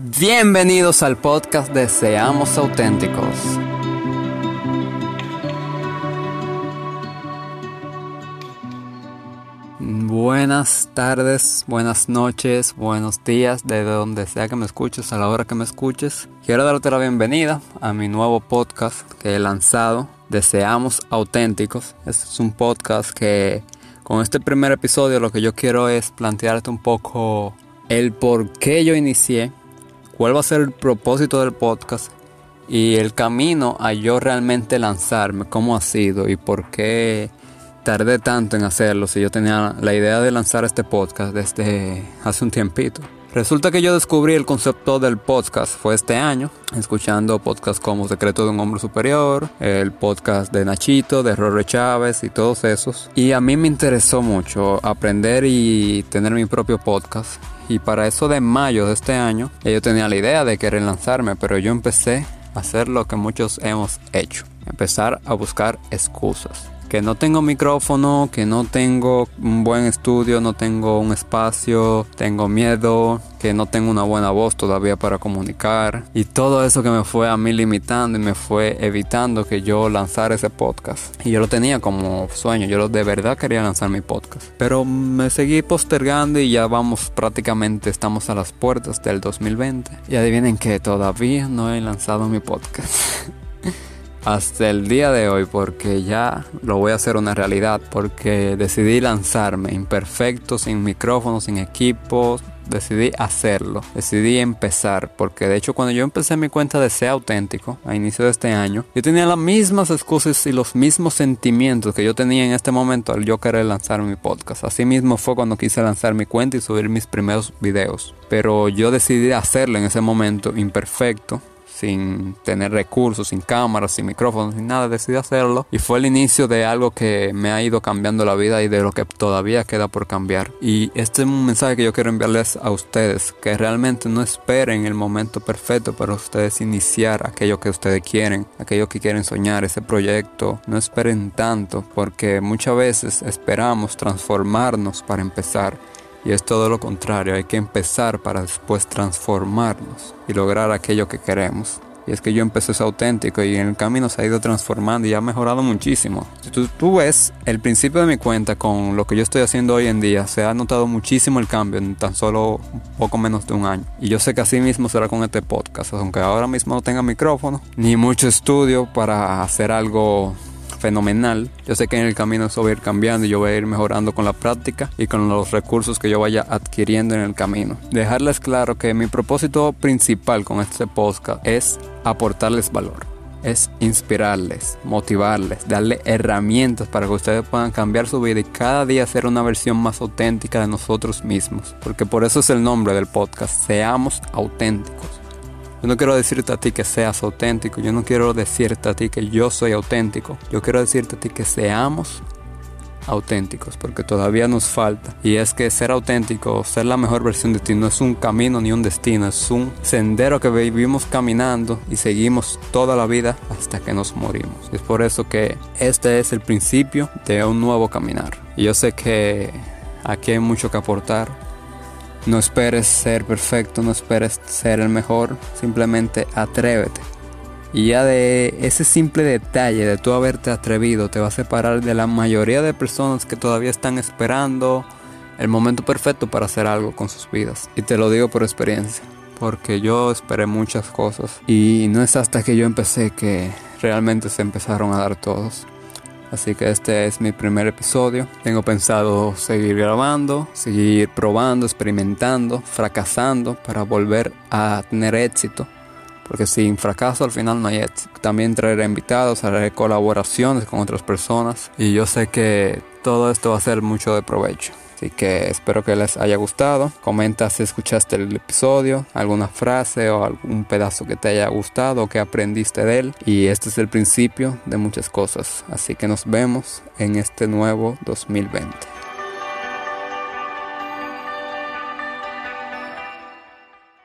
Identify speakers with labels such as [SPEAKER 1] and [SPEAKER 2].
[SPEAKER 1] Bienvenidos al podcast de Seamos Auténticos. Buenas tardes, buenas noches, buenos días, de donde sea que me escuches, a la hora que me escuches. Quiero darte la bienvenida a mi nuevo podcast que he lanzado, Deseamos Auténticos. Este es un podcast que con este primer episodio lo que yo quiero es plantearte un poco el por qué yo inicié, cuál va a ser el propósito del podcast y el camino a yo realmente lanzarme, cómo ha sido y por qué tardé tanto en hacerlo si yo tenía la idea de lanzar este podcast desde hace un tiempito. Resulta que yo descubrí el concepto del podcast fue este año, escuchando podcasts como Secreto de un Hombre Superior, el podcast de Nachito, de Rory Chávez y todos esos. Y a mí me interesó mucho aprender y tener mi propio podcast. Y para eso de mayo de este año, yo tenía la idea de querer lanzarme, pero yo empecé a hacer lo que muchos hemos hecho, empezar a buscar excusas que no tengo micrófono, que no tengo un buen estudio, no tengo un espacio, tengo miedo, que no tengo una buena voz todavía para comunicar. Y todo eso que me fue a mí limitando y me fue evitando que yo lanzara ese podcast. Y yo lo tenía como sueño, yo de verdad quería lanzar mi podcast. Pero me seguí postergando y ya vamos prácticamente, estamos a las puertas del 2020. Y adivinen que todavía no he lanzado mi podcast. hasta el día de hoy porque ya lo voy a hacer una realidad porque decidí lanzarme imperfecto, sin micrófono, sin equipo, decidí hacerlo, decidí empezar, porque de hecho cuando yo empecé mi cuenta de Sea Auténtico a inicio de este año, yo tenía las mismas excusas y los mismos sentimientos que yo tenía en este momento al yo querer lanzar mi podcast. Así mismo fue cuando quise lanzar mi cuenta y subir mis primeros videos, pero yo decidí hacerlo en ese momento imperfecto sin tener recursos, sin cámaras, sin micrófonos, sin nada, decidí hacerlo y fue el inicio de algo que me ha ido cambiando la vida y de lo que todavía queda por cambiar. Y este es un mensaje que yo quiero enviarles a ustedes, que realmente no esperen el momento perfecto para ustedes iniciar aquello que ustedes quieren, aquello que quieren soñar, ese proyecto. No esperen tanto, porque muchas veces esperamos transformarnos para empezar y es todo lo contrario, hay que empezar para después transformarnos y lograr aquello que queremos. Y es que yo empecé es auténtico y en el camino se ha ido transformando y ha mejorado muchísimo. Si tú, tú, ves el principio de mi cuenta con lo que yo estoy haciendo hoy en día, se ha notado muchísimo el cambio en tan solo poco menos de un año. Y yo sé que así mismo será con este podcast, aunque ahora mismo no tenga micrófono ni mucho estudio para hacer algo fenomenal. Yo sé que en el camino eso va a ir cambiando y yo voy a ir mejorando con la práctica y con los recursos que yo vaya adquiriendo en el camino. Dejarles claro que mi propósito principal con este podcast es aportarles valor es inspirarles, motivarles, darle herramientas para que ustedes puedan cambiar su vida y cada día ser una versión más auténtica de nosotros mismos. Porque por eso es el nombre del podcast, seamos auténticos. Yo no quiero decirte a ti que seas auténtico, yo no quiero decirte a ti que yo soy auténtico, yo quiero decirte a ti que seamos auténticos, porque todavía nos falta. Y es que ser auténtico, ser la mejor versión de ti, no es un camino ni un destino, es un sendero que vivimos caminando y seguimos toda la vida hasta que nos morimos. Es por eso que este es el principio de un nuevo caminar. Y yo sé que aquí hay mucho que aportar, no esperes ser perfecto, no esperes ser el mejor, simplemente atrévete. Y ya de ese simple detalle de tú haberte atrevido te va a separar de la mayoría de personas que todavía están esperando el momento perfecto para hacer algo con sus vidas. Y te lo digo por experiencia, porque yo esperé muchas cosas y no es hasta que yo empecé que realmente se empezaron a dar todos. Así que este es mi primer episodio. Tengo pensado seguir grabando, seguir probando, experimentando, fracasando para volver a tener éxito. Porque sin fracaso al final no hay éxito. También traeré invitados, haré colaboraciones con otras personas. Y yo sé que todo esto va a ser mucho de provecho. Así que espero que les haya gustado. Comenta si escuchaste el episodio, alguna frase o algún pedazo que te haya gustado o que aprendiste de él. Y este es el principio de muchas cosas. Así que nos vemos en este nuevo 2020.